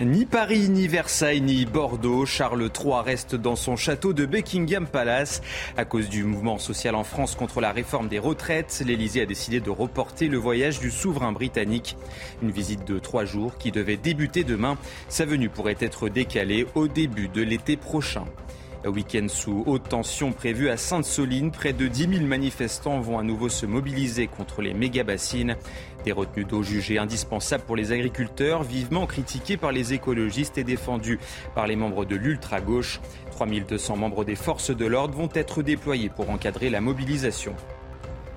Ni Paris, ni Versailles, ni Bordeaux, Charles III reste dans son château de Buckingham Palace. À cause du mouvement social en France contre la réforme des retraites, l'Elysée a décidé de reporter le voyage du souverain britannique. Une visite de trois jours qui devait débuter demain. Sa venue pourrait être décalée au début de l'été prochain. Week-end sous haute tension prévu à Sainte-Soline. Près de 10 000 manifestants vont à nouveau se mobiliser contre les méga-bassines. Des retenues d'eau jugées indispensables pour les agriculteurs, vivement critiquées par les écologistes et défendues par les membres de l'ultra-gauche. 3200 membres des forces de l'ordre vont être déployés pour encadrer la mobilisation.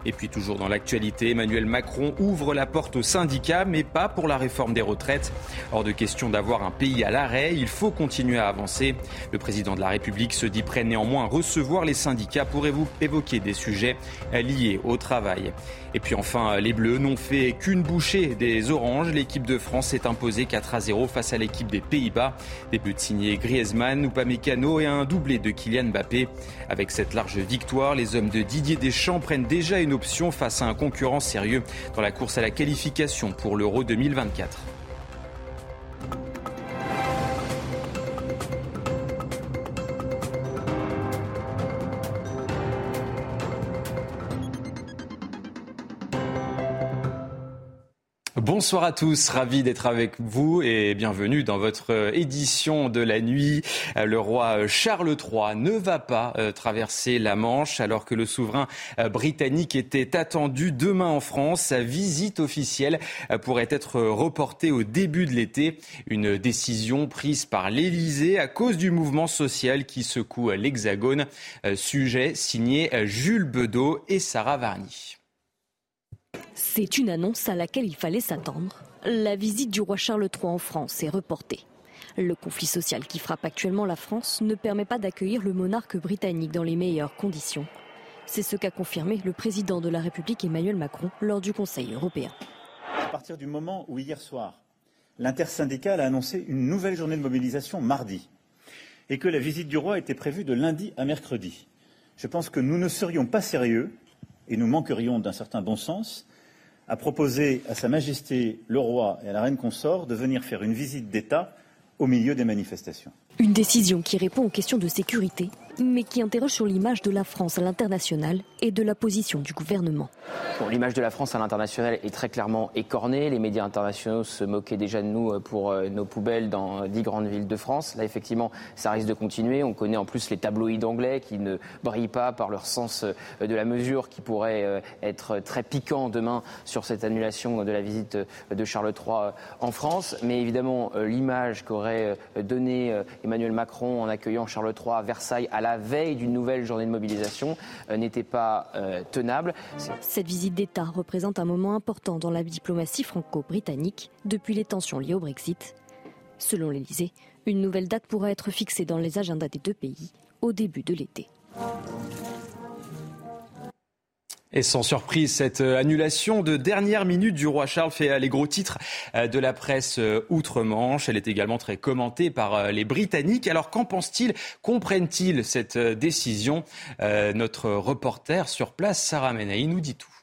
Et puis toujours dans l'actualité, Emmanuel Macron ouvre la porte aux syndicats, mais pas pour la réforme des retraites. Hors de question d'avoir un pays à l'arrêt, il faut continuer à avancer. Le président de la République se dit prêt néanmoins à recevoir les syndicats pour évoquer des sujets liés au travail? Et puis enfin, les Bleus n'ont fait qu'une bouchée des Oranges. L'équipe de France s'est imposée 4 à 0 face à l'équipe des Pays-Bas. Des buts signés Griezmann, Upamecano et un doublé de Kylian Mbappé. Avec cette large victoire, les hommes de Didier Deschamps prennent déjà une option face à un concurrent sérieux dans la course à la qualification pour l'Euro 2024. Bonsoir à tous, ravi d'être avec vous et bienvenue dans votre édition de la nuit. Le roi Charles III ne va pas euh, traverser la Manche alors que le souverain euh, britannique était attendu demain en France. Sa visite officielle euh, pourrait être reportée au début de l'été. Une décision prise par l'Élysée à cause du mouvement social qui secoue l'Hexagone. Sujet signé Jules Bedeau et Sarah Varny. C'est une annonce à laquelle il fallait s'attendre. La visite du roi Charles III en France est reportée. Le conflit social qui frappe actuellement la France ne permet pas d'accueillir le monarque britannique dans les meilleures conditions. C'est ce qu'a confirmé le président de la République Emmanuel Macron lors du Conseil européen. À partir du moment où hier soir, l'intersyndicale a annoncé une nouvelle journée de mobilisation mardi et que la visite du roi était prévue de lundi à mercredi, je pense que nous ne serions pas sérieux et nous manquerions d'un certain bon sens a proposé à Sa Majesté le roi et à la reine consort de venir faire une visite d'État au milieu des manifestations. Une décision qui répond aux questions de sécurité mais qui interroge sur l'image de la France à l'international et de la position du gouvernement. L'image de la France à l'international est très clairement écornée. Les médias internationaux se moquaient déjà de nous pour euh, nos poubelles dans dix grandes villes de France. Là, effectivement, ça risque de continuer. On connaît en plus les tabloïds anglais qui ne brillent pas par leur sens euh, de la mesure, qui pourrait euh, être très piquant demain sur cette annulation de la visite de Charles III en France. Mais évidemment, l'image qu'aurait donnée Emmanuel Macron en accueillant Charles III à Versailles à la la veille d'une nouvelle journée de mobilisation euh, n'était pas euh, tenable. Cette visite d'État représente un moment important dans la diplomatie franco-britannique depuis les tensions liées au Brexit. Selon l'Élysée, une nouvelle date pourra être fixée dans les agendas des deux pays au début de l'été. Et sans surprise, cette euh, annulation de dernière minute du roi Charles fait euh, les gros titres euh, de la presse outre-Manche. Elle est également très commentée par les Britanniques. Alors qu'en pensent-ils Comprennent-ils cette décision? Notre reporter sur place, Sarah Menaï, nous dit tout.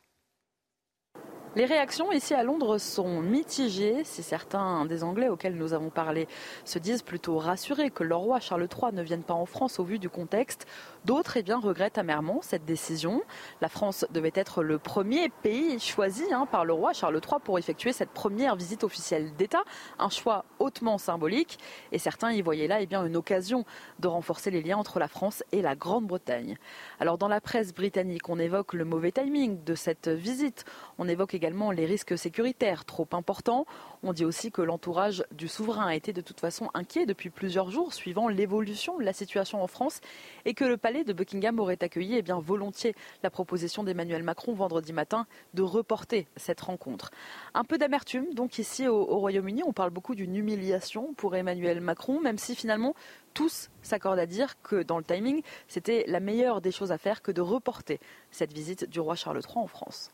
Les réactions ici à Londres sont mitigées. Si certains des Anglais auxquels nous avons parlé se disent plutôt rassurés que leur roi Charles III ne vienne pas en France au vu du contexte, d'autres eh bien, regrettent amèrement cette décision. La France devait être le premier pays choisi hein, par le roi Charles III pour effectuer cette première visite officielle d'État, un choix hautement symbolique. Et certains y voyaient là eh bien, une occasion de renforcer les liens entre la France et la Grande-Bretagne. Alors dans la presse britannique, on évoque le mauvais timing de cette visite. On évoque également les risques sécuritaires trop importants. On dit aussi que l'entourage du souverain a été de toute façon inquiet depuis plusieurs jours suivant l'évolution de la situation en France et que le palais de Buckingham aurait accueilli eh bien, volontiers la proposition d'Emmanuel Macron vendredi matin de reporter cette rencontre. Un peu d'amertume donc ici au Royaume-Uni. On parle beaucoup d'une humiliation pour Emmanuel Macron, même si finalement tous s'accordent à dire que dans le timing, c'était la meilleure des choses à faire que de reporter cette visite du roi Charles III en France.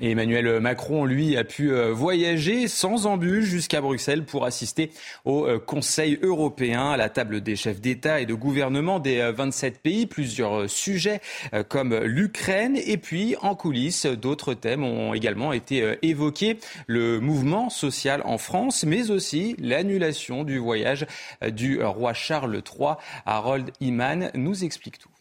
Emmanuel Macron, lui, a pu euh, voyager sans embûche jusqu'à Bruxelles pour assister au euh, Conseil européen, à la table des chefs d'État et de gouvernement des 27 euh, pays. Plusieurs sujets comme l'Ukraine et puis en coulisses, d'autres thèmes ont également été évoqués. Le mouvement social en France, mais aussi l'annulation du voyage du roi Charles III. Harold Iman nous explique tout.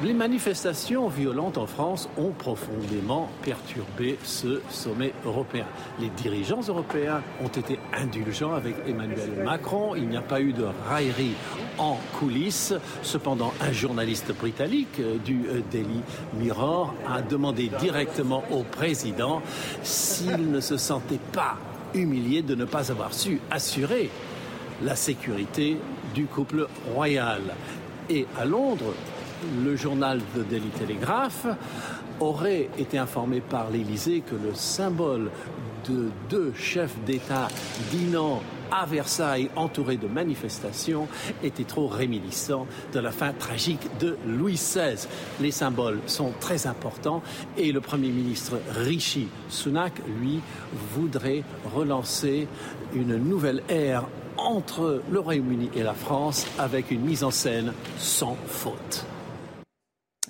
Les manifestations violentes en France ont profondément perturbé ce sommet européen. Les dirigeants européens ont été indulgents avec Emmanuel Macron. Il n'y a pas eu de raillerie en coulisses. Cependant, un journaliste britannique du Daily Mirror a demandé directement au président s'il ne se sentait pas humilié de ne pas avoir su assurer la sécurité du couple royal. Et à Londres, le journal de Daily Telegraph aurait été informé par l'Élysée que le symbole de deux chefs d'État dînant à Versailles entourés de manifestations était trop réminiscent de la fin tragique de Louis XVI. Les symboles sont très importants et le Premier ministre Rishi Sunak, lui, voudrait relancer une nouvelle ère entre le Royaume-Uni et la France avec une mise en scène sans faute.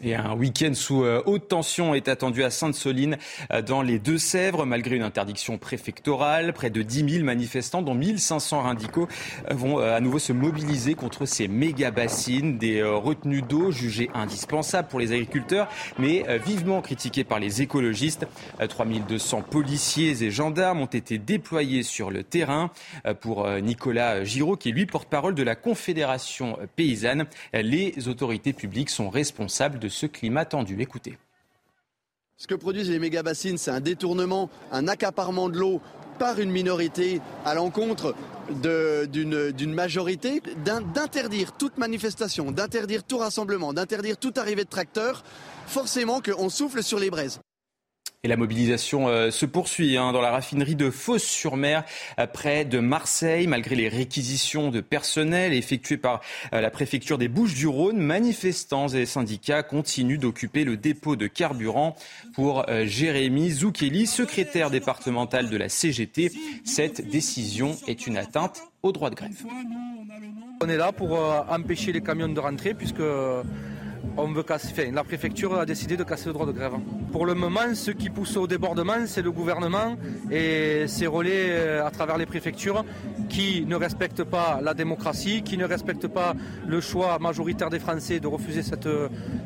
Et un week-end sous euh, haute tension est attendu à Sainte-Soline euh, dans les Deux-Sèvres, malgré une interdiction préfectorale. Près de 10 000 manifestants, dont 1500 radicaux, euh, vont à nouveau se mobiliser contre ces méga bassines, des retenues d'eau jugées indispensables pour les agriculteurs, mais vivement critiquées par les écologistes. 3200 policiers et gendarmes ont été déployés sur le terrain. Pour Nicolas Giraud, qui est lui porte-parole de la Confédération paysanne, les autorités publiques sont responsables de ce climat tendu. Écoutez. Ce que produisent les méga-bassines, c'est un détournement, un accaparement de l'eau par une minorité à l'encontre d'une majorité, d'interdire toute manifestation, d'interdire tout rassemblement, d'interdire toute arrivée de tracteurs, forcément qu'on souffle sur les braises. Et la mobilisation euh, se poursuit hein, dans la raffinerie de Fos-sur-Mer, euh, près de Marseille, malgré les réquisitions de personnel effectuées par euh, la préfecture des Bouches-du-Rhône. Manifestants et syndicats continuent d'occuper le dépôt de carburant. Pour Jérémy Zoukeli, secrétaire départemental de la CGT, cette décision est une atteinte au droit de grève. On est là pour empêcher les camions de rentrer puisque on veut casser, la préfecture a décidé de casser le droit de grève. Pour le moment, ce qui pousse au débordement, c'est le gouvernement et ses relais euh, à travers les préfectures qui ne respectent pas la démocratie, qui ne respectent pas le choix majoritaire des Français de refuser cette,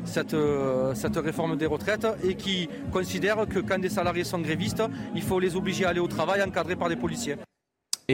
cette réforme des retraites et qui considèrent que quand des salariés sont grévistes, il faut les obliger à aller au travail encadrés par des policiers.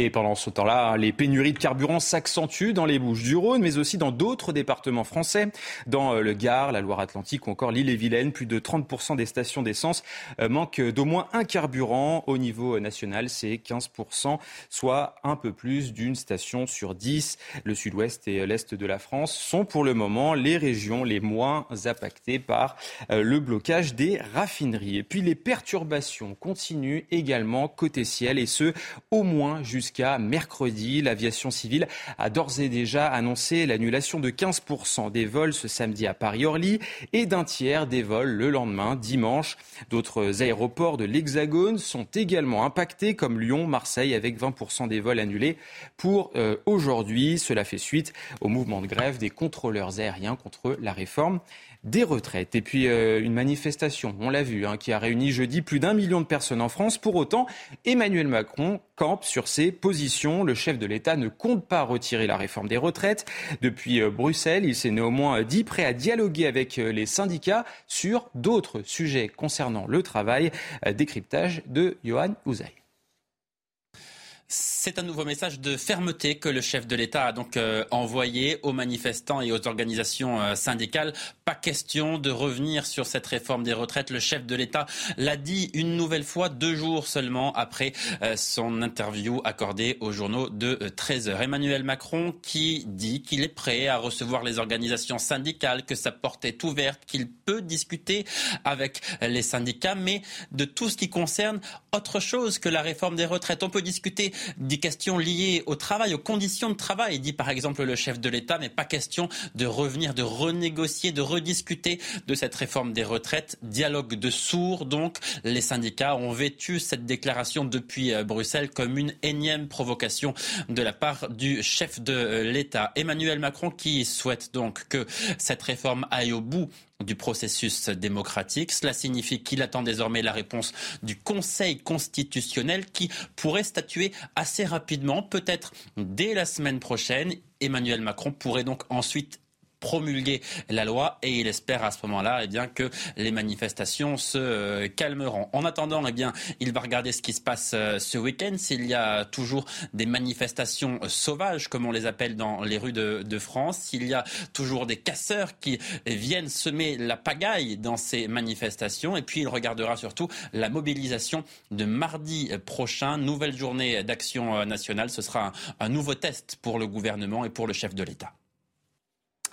Et pendant ce temps-là, les pénuries de carburant s'accentuent dans les Bouches du Rhône, mais aussi dans d'autres départements français, dans euh, le Gard, la Loire-Atlantique ou encore l'île-et-Vilaine. Plus de 30% des stations d'essence euh, manquent d'au moins un carburant. Au niveau national, c'est 15%, soit un peu plus d'une station sur 10. Le sud-ouest et l'est de la France sont pour le moment les régions les moins impactées par euh, le blocage des raffineries. Et puis les perturbations continuent également côté ciel, et ce, au moins jusqu'à jusqu'à mercredi. L'aviation civile a d'ores et déjà annoncé l'annulation de 15% des vols ce samedi à Paris-Orly et d'un tiers des vols le lendemain, dimanche. D'autres aéroports de l'Hexagone sont également impactés, comme Lyon, Marseille, avec 20% des vols annulés pour euh, aujourd'hui. Cela fait suite au mouvement de grève des contrôleurs aériens contre la réforme des retraites. Et puis euh, une manifestation, on l'a vu, hein, qui a réuni jeudi plus d'un million de personnes en France. Pour autant, Emmanuel Macron campe sur ses positions. Le chef de l'État ne compte pas retirer la réforme des retraites. Depuis euh, Bruxelles, il s'est néanmoins dit prêt à dialoguer avec euh, les syndicats sur d'autres sujets concernant le travail. Décryptage de Johan Ouzaï. C'est un nouveau message de fermeté que le chef de l'État a donc euh, envoyé aux manifestants et aux organisations euh, syndicales. Pas question de revenir sur cette réforme des retraites. Le chef de l'État l'a dit une nouvelle fois deux jours seulement après euh, son interview accordée aux journaux de 13 heures. Emmanuel Macron qui dit qu'il est prêt à recevoir les organisations syndicales, que sa porte est ouverte, qu'il peut discuter avec les syndicats, mais de tout ce qui concerne autre chose que la réforme des retraites. On peut discuter des questions liées au travail, aux conditions de travail, dit par exemple le chef de l'État, mais pas question de revenir, de renégocier, de rediscuter de cette réforme des retraites. Dialogue de sourds, donc. Les syndicats ont vêtu cette déclaration depuis euh, Bruxelles comme une énième provocation de la part du chef de euh, l'État. Emmanuel Macron qui souhaite donc que cette réforme aille au bout du processus démocratique. Cela signifie qu'il attend désormais la réponse du Conseil constitutionnel qui pourrait statuer assez rapidement, peut-être dès la semaine prochaine. Emmanuel Macron pourrait donc ensuite promulguer la loi et il espère à ce moment-là eh bien, que les manifestations se euh, calmeront. En attendant, eh bien, il va regarder ce qui se passe euh, ce week-end. S'il y a toujours des manifestations sauvages, comme on les appelle dans les rues de, France, s'il y a toujours des casseurs qui viennent semer la pagaille dans ces manifestations, et puis il regardera surtout la mobilisation de mardi prochain, nouvelle journée d'action euh, nationale. Ce sera un nouveau test pour le gouvernement et pour le chef de l'État.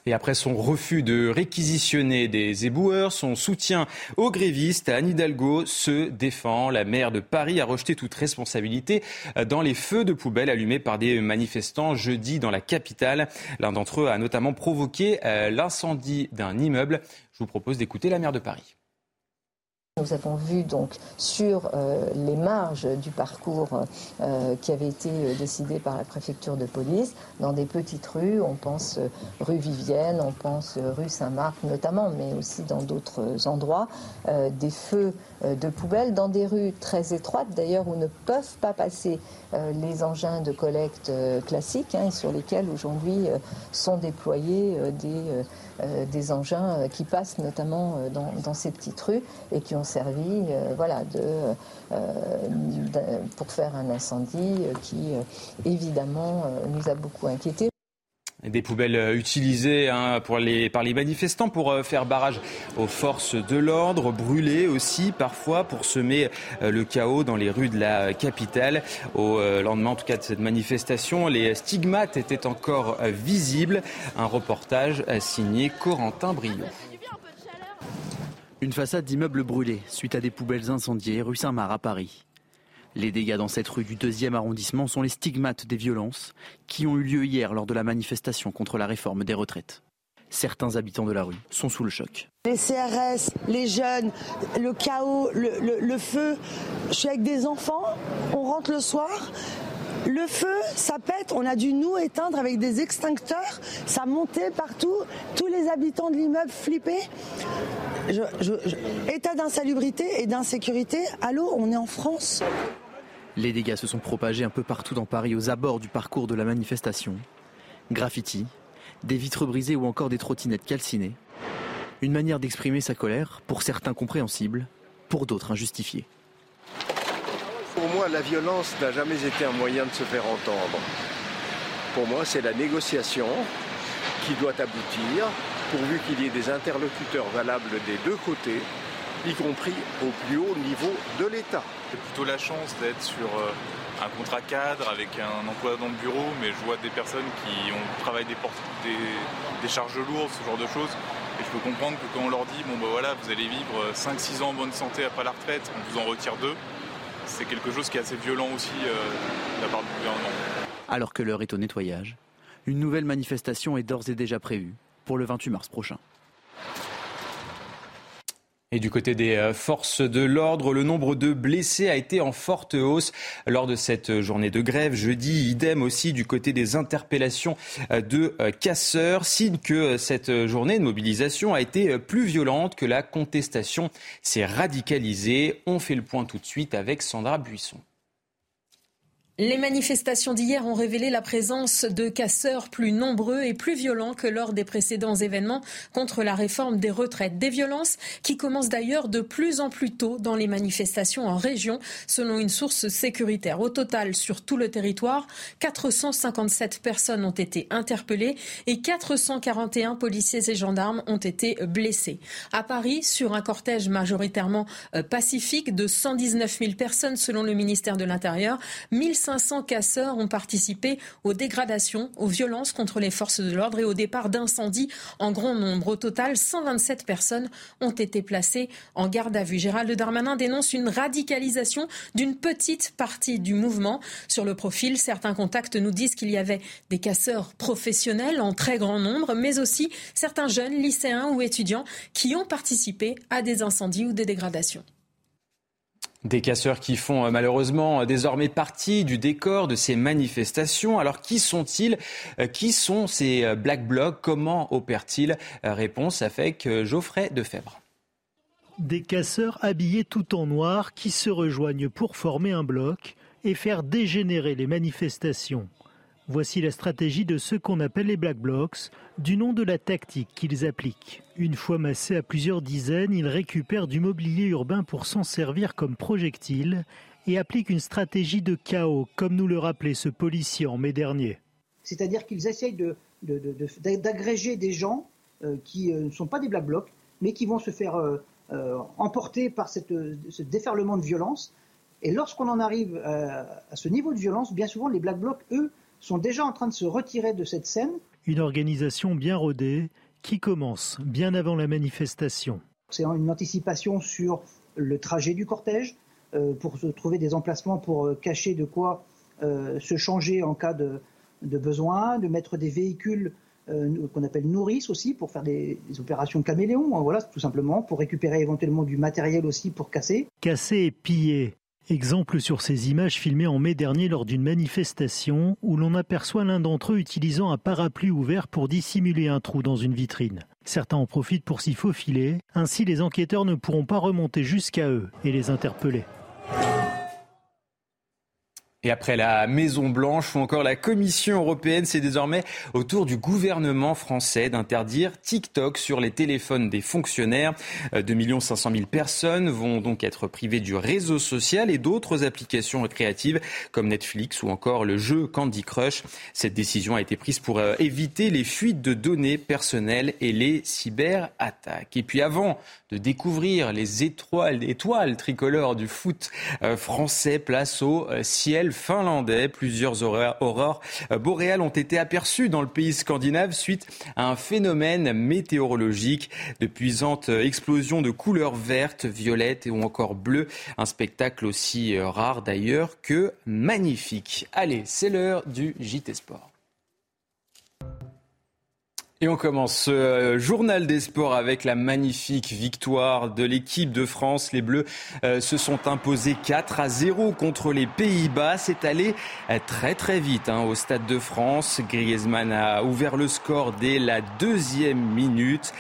Et après son refus de réquisitionner des éboueurs, son soutien aux grévistes, Anne Hidalgo se défend. La maire de Paris a rejeté toute responsabilité dans les feux de poubelle allumés par des manifestants jeudi dans la capitale. L'un d'entre eux a notamment provoqué euh, l'incendie d'un immeuble. Je vous propose d'écouter la maire de Paris. Nous avons vu donc sur euh, les marges du parcours euh, qui avait été euh, décidé par la préfecture de police, dans des petites rues, on pense rue Vivienne, on pense rue Saint-Marc notamment, mais aussi dans d'autres endroits, des feux de poubelles dans des rues très étroites d'ailleurs où ne peuvent pas passer les engins de collecte classiques hein, sur lesquels aujourd'hui sont déployés des euh, des engins euh, qui passent notamment euh, dans, ces petites rues et qui ont servi voilà, pour faire un incendie qui évidemment nous a beaucoup inquiétés. Des poubelles euh, utilisées hein, par les manifestants pour euh, faire barrage aux forces de l'ordre, brûlées aussi parfois pour semer euh, le chaos dans les rues de la capitale. Au lendemain en tout cas de cette manifestation, les stigmates étaient encore visibles. Un reportage signé Corentin Brio. Une façade d'immeuble brûlée suite à des poubelles incendiées rue Saint-Marc à Paris. Les dégâts dans cette rue du deuxième arrondissement sont les stigmates des violences qui ont eu lieu hier lors de la manifestation contre la réforme des retraites. Certains habitants de la rue sont sous le choc. Les CRS, les jeunes, le chaos, le, feu. Je suis avec des enfants, on rentre le soir, le feu, ça pète, on a dû nous éteindre avec des extincteurs, ça montait partout, tous les habitants de l'immeuble flippaient. état d'insalubrité et d'insécurité, allô, on est en France les dégâts se sont propagés un peu partout dans Paris aux abords du parcours de la manifestation. Graffiti, des vitres brisées ou encore des trottinettes calcinées. Une manière d'exprimer sa colère, pour certains compréhensible, pour d'autres injustifiée. Pour moi, la violence n'a jamais été un moyen de se faire entendre. Pour moi, c'est la négociation qui doit aboutir, pourvu qu'il y ait des interlocuteurs valables des deux côtés, y compris au plus haut niveau de l'État. J'ai plutôt la chance d'être sur euh, un contrat cadre avec un emploi dans le bureau, mais je vois des personnes qui ont travaillé des, charges lourdes, ce genre de choses. Et je peux comprendre que quand on leur dit, bon bah voilà, vous allez vivre 5-6 ans en bonne santé après la retraite, on vous en retire deux, c'est quelque chose qui est assez violent aussi euh, de la part du gouvernement. Alors que l'heure est au nettoyage, une nouvelle manifestation est d'ores et déjà prévue pour le 28 mars prochain. Et du côté des euh, forces de l'ordre, le nombre de blessés a été en forte hausse lors de cette journée de grève jeudi. Idem aussi du côté des interpellations euh, de euh, casseurs, signe que cette journée de mobilisation a été plus violente, que la contestation s'est radicalisée. On fait le point tout de suite avec Sandra Buisson. Les manifestations d'hier ont révélé la présence de casseurs plus nombreux et plus violents que lors des précédents événements contre la réforme des retraites. Des violences qui commencent d'ailleurs de plus en plus tôt dans les manifestations en région, selon une source sécuritaire. Au total, sur tout le territoire, 457 personnes ont été interpellées et 441 policiers et gendarmes ont été blessés. À Paris, sur un cortège majoritairement euh, pacifique de 119 000 personnes selon le ministère de l'Intérieur, 500 casseurs ont participé aux dégradations, aux violences contre les forces de l'ordre et au départ d'incendies en grand nombre. Au total, 127 personnes ont été placées en garde à vue. Gérald Darmanin dénonce une radicalisation d'une petite partie du mouvement. Sur le profil, certains contacts nous disent qu'il y avait des casseurs professionnels en très grand nombre, mais aussi certains jeunes lycéens ou étudiants qui ont participé à des incendies ou des dégradations. Des casseurs qui font euh, malheureusement euh, désormais partie du décor de ces manifestations. Alors qui sont-ils? Euh, Qui sont ces Black Blocs? Comment opèrent-ils? Réponse avec Geoffrey Defebvre. Des casseurs habillés tout en noir qui se rejoignent pour former un bloc et faire dégénérer les manifestations. Voici la stratégie de ceux qu'on appelle les Black Blocs, du nom de la tactique qu'ils appliquent. Une fois massés à plusieurs dizaines, ils récupèrent du mobilier urbain pour s'en servir comme projectile et appliquent une stratégie de chaos, comme nous le rappelait ce policier en mai dernier. C'est-à-dire qu'ils essayent d'agréger des gens euh, qui euh, ne sont pas des Black Blocs, mais qui vont se faire euh, emporter par ce déferlement de violence. Et lorsqu'on en arrive à ce niveau de violence, bien souvent les Black Blocs, eux, sont déjà en train de se retirer de cette scène. Une organisation bien rodée qui commence bien avant la manifestation. C'est une anticipation sur le trajet du cortège, euh, pour se trouver des emplacements pour euh, cacher de quoi euh, se changer en cas de, besoin, de mettre des véhicules qu'on appelle nourrices aussi pour faire des, des, opérations caméléons, voilà, tout simplement, pour récupérer éventuellement du matériel aussi pour casser. Casser et piller. Exemple sur ces images filmées en mai dernier lors d'une manifestation où l'on aperçoit l'un d'entre eux utilisant un parapluie ouvert pour dissimuler un trou dans une vitrine. Certains en profitent pour s'y faufiler, ainsi les enquêteurs ne pourront pas remonter jusqu'à eux et les interpeller. Et après la Maison Blanche ou encore la Commission européenne, c'est désormais au tour du gouvernement français d'interdire TikTok sur les téléphones des fonctionnaires. 2 500 000 personnes vont donc être privées du réseau social et d'autres applications récréatives comme Netflix ou encore le jeu Candy Crush. Cette décision a été prise pour euh, éviter les fuites de données personnelles et les cyberattaques. Et puis avant de découvrir les étoiles, étoiles tricolores du foot euh, français, place au euh, ciel finlandais. Plusieurs aurores boréales ont été aperçues dans le pays scandinave suite à un phénomène météorologique de puissantes explosions de couleurs vertes, violettes ou encore bleues. Un spectacle aussi rare d'ailleurs que magnifique. Allez, c'est l'heure du JT Sport. Et on commence ce euh, journal des sports avec la magnifique victoire de l'équipe de France. Les Bleus euh, se sont imposés 4 à 0 contre les Pays-Bas. C'est allé euh, très très vite hein, au Stade de France. Griezmann a ouvert le score dès la deuxième minute.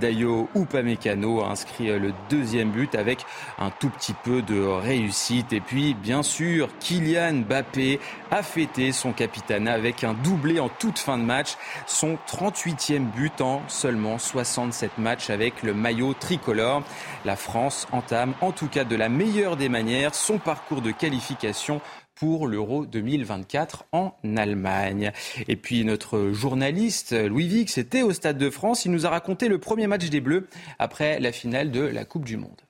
Dayo Upamecano a inscrit le deuxième but avec un tout petit peu de réussite. Et puis bien sûr, Kylian Mbappé a fêté son capitana avec un doublé en toute fin de match. Son 38 but en seulement 67 matchs avec le maillot tricolore. La France entame en tout cas de la meilleure des manières son parcours de qualification pour l'Euro 2024 en Allemagne. Et puis notre journaliste Louis Vix était au Stade de France. Il nous a raconté le premier match des Bleus après la finale de la Coupe du Monde.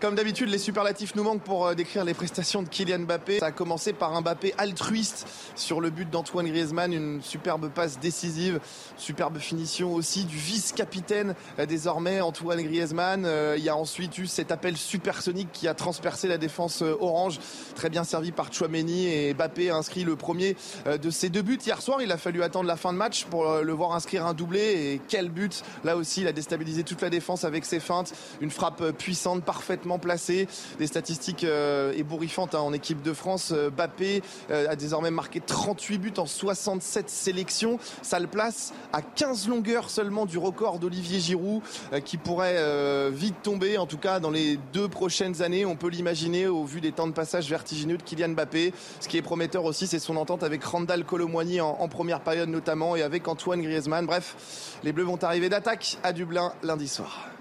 Comme d'habitude, les superlatifs nous manquent pour euh, décrire les prestations de Kylian Mbappé. Ça a commencé par un Mbappé altruiste sur le but d'Antoine Griezmann, une superbe passe décisive, superbe finition aussi du vice-capitaine euh, désormais Antoine Griezmann. Euh, il y a ensuite eu cet appel supersonique qui a transpercé la défense orange, très bien servi par Chouameni et Mbappé a inscrit le premier de ses deux buts hier soir. Il a fallu attendre la fin de match pour le voir inscrire un doublé et quel but Là aussi, il a déstabilisé toute la défense avec ses feintes, une frappe puissante, parfaitement placé. Des statistiques euh, ébouriffantes hein, en équipe de France. Euh, Bappé a désormais marqué 38 buts en 67 sélections. Ça le place à 15 longueurs seulement du record d'Olivier Giroud qui pourrait vite tomber, en tout cas dans les deux prochaines années. On peut l'imaginer au vu des temps de passage vertigineux de Kylian Mbappé. Ce qui est prometteur aussi, c'est son entente avec Randall Colomwani en, en première période notamment et avec Antoine Griezmann. Bref, les Bleus vont arriver d'attaque à Dublin lundi soir.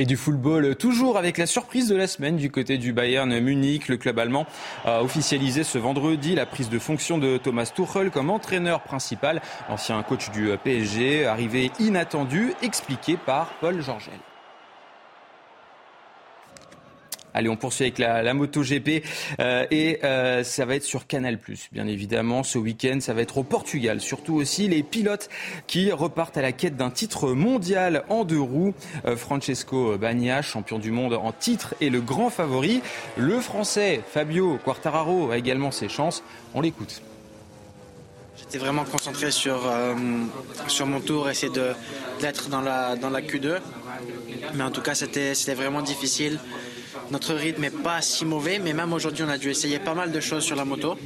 Et du football, toujours avec la surprise de la semaine du côté du Bayern Munich. Le club allemand a officialisé ce vendredi la prise de fonction de Thomas Tuchel comme entraîneur principal. Ancien coach du PSG, arrivé inattendu, expliqué par Paul Georgel. Allez, on poursuit avec la, la MotoGP euh, et euh, ça va être sur Canal+, bien évidemment. Ce week-end, ça va être au Portugal. Surtout aussi les pilotes qui repartent à la quête d'un titre mondial en deux roues. Euh, Francesco Bagna, champion du monde en titre, est le grand favori. Le Français Fabio Quartararo a également ses chances. On l'écoute. J'étais vraiment concentré sur, sur mon tour, essayer d'être dans la, dans la Q2. Mais en tout cas, c'était vraiment difficile. Notre rythme n'est pas si mauvais, mais même aujourd'hui, on a dû essayer pas mal de choses sur la moto.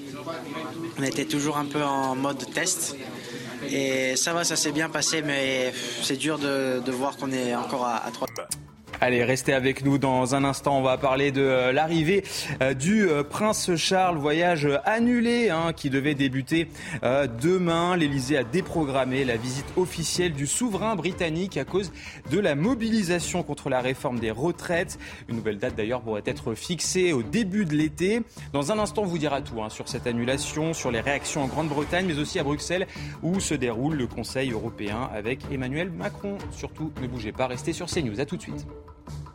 On était toujours un peu en mode test. Et ça va, ça s'est bien passé, mais c'est dur de, voir qu'on est encore à, à 3. Allez, restez avec nous dans un instant. On va parler de euh, l'arrivée euh, du euh, prince Charles, voyage annulé hein, qui devait débuter demain. L'Elysée a déprogrammé la visite officielle du souverain britannique à cause de la mobilisation contre la réforme des retraites. Une nouvelle date d'ailleurs pourrait être fixée au début de l'été. Dans un instant, on vous dira tout hein, sur cette annulation, sur les réactions en Grande-Bretagne, mais aussi à Bruxelles où se déroule le Conseil européen avec Emmanuel Macron. Surtout, ne bougez pas, restez sur CNews. À tout de suite.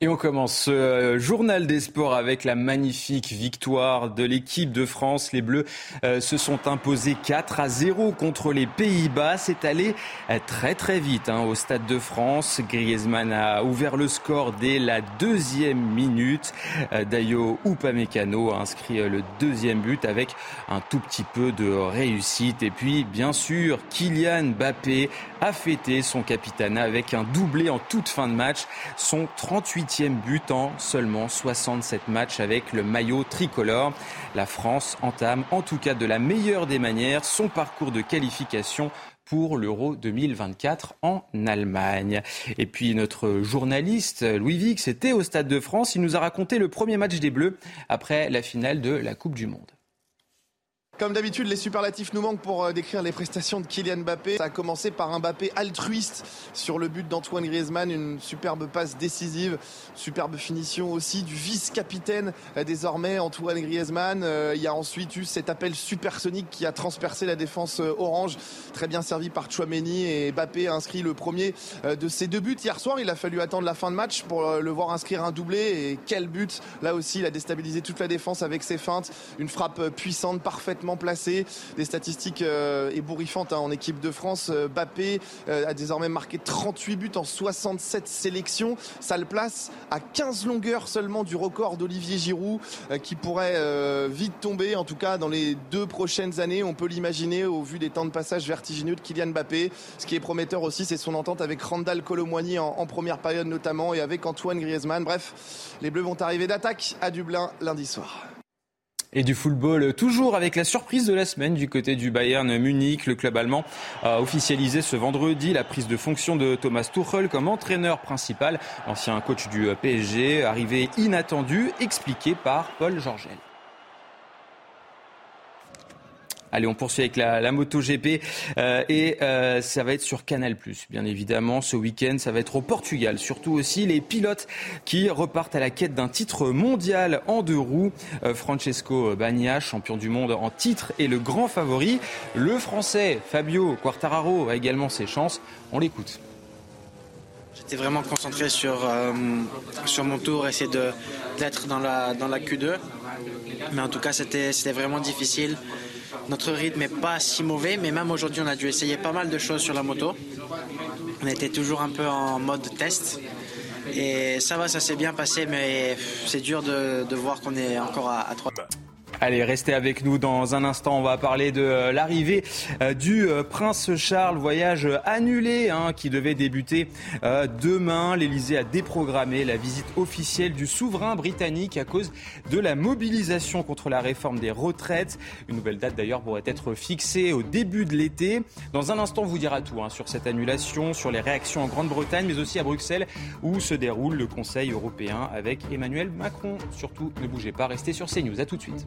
Et on commence ce euh, journal des sports avec la magnifique victoire de l'équipe de France. Les Bleus euh, se sont imposés 4 à 0 contre les Pays-Bas. C'est allé euh, très très vite hein, au Stade de France. Griezmann a ouvert le score dès la deuxième minute. Dayo Upamecano a inscrit le deuxième but avec un tout petit peu de réussite. Et puis bien sûr, Kylian Mbappé a fêté son capitanat avec un doublé en toute fin de match. Son 38 but en seulement 67 matchs avec le maillot tricolore. La France entame en tout cas de la meilleure des manières son parcours de qualification pour l'Euro 2024 en Allemagne. Et puis notre journaliste Louis Vix était au Stade de France. Il nous a raconté le premier match des Bleus après la finale de la Coupe du Monde. Comme d'habitude, les superlatifs nous manquent pour euh, décrire les prestations de Kylian Mbappé. Ça a commencé par un Mbappé altruiste sur le but d'Antoine Griezmann, une superbe passe décisive, superbe finition aussi du vice-capitaine euh, désormais Antoine Griezmann. Euh, il y a ensuite eu cet appel supersonique qui a transpercé la défense orange, très bien servi par Chouameni et Mbappé a inscrit le premier de ses deux buts hier soir. Il a fallu attendre la fin de match pour le voir inscrire un doublé et quel but Là aussi, il a déstabilisé toute la défense avec ses feintes, une frappe puissante, parfaite placé. Des statistiques euh, ébouriffantes hein, en équipe de France. Euh, Bappé euh, a désormais marqué 38 buts en 67 sélections. Ça le place à 15 longueurs seulement du record d'Olivier Giroud qui pourrait vite tomber, en tout cas dans les deux prochaines années. On peut l'imaginer au vu des temps de passage vertigineux de Kylian Mbappé. Ce qui est prometteur aussi, c'est son entente avec Randall Colomwani en première période notamment et avec Antoine Griezmann. Bref, les Bleus vont arriver d'attaque à Dublin lundi soir. Et du football, toujours avec la surprise de la semaine du côté du Bayern Munich. Le club allemand a officialisé ce vendredi la prise de fonction de Thomas Tuchel comme entraîneur principal. Ancien coach du PSG, arrivé inattendu, expliqué par Paul Georgel. Allez, on poursuit avec la, la MotoGP euh, et euh, ça va être sur Canal+, bien évidemment. Ce week-end, ça va être au Portugal. Surtout aussi les pilotes qui repartent à la quête d'un titre mondial en deux roues. Euh, Francesco Bagna, champion du monde en titre, est le grand favori. Le Français Fabio Quartararo a également ses chances. On l'écoute. J'étais vraiment concentré sur, sur mon tour, essayer d'être dans la, dans la Q2. Mais en tout cas, c'était vraiment difficile. Notre rythme n'est pas si mauvais, mais même aujourd'hui, on a dû essayer pas mal de choses sur la moto. On était toujours un peu en mode test. Et ça va, ça s'est bien passé, mais c'est dur de, voir qu'on est encore à, à 3. Allez, restez avec nous dans un instant. On va parler de euh, l'arrivée euh, du euh, prince Charles, voyage annulé hein, qui devait débuter demain. L'Elysée a déprogrammé la visite officielle du souverain britannique à cause de la mobilisation contre la réforme des retraites. Une nouvelle date d'ailleurs pourrait être fixée au début de l'été. Dans un instant, on vous dira tout hein, sur cette annulation, sur les réactions en Grande-Bretagne, mais aussi à Bruxelles où se déroule le Conseil européen avec Emmanuel Macron. Surtout, ne bougez pas, restez sur CNews. À tout de suite.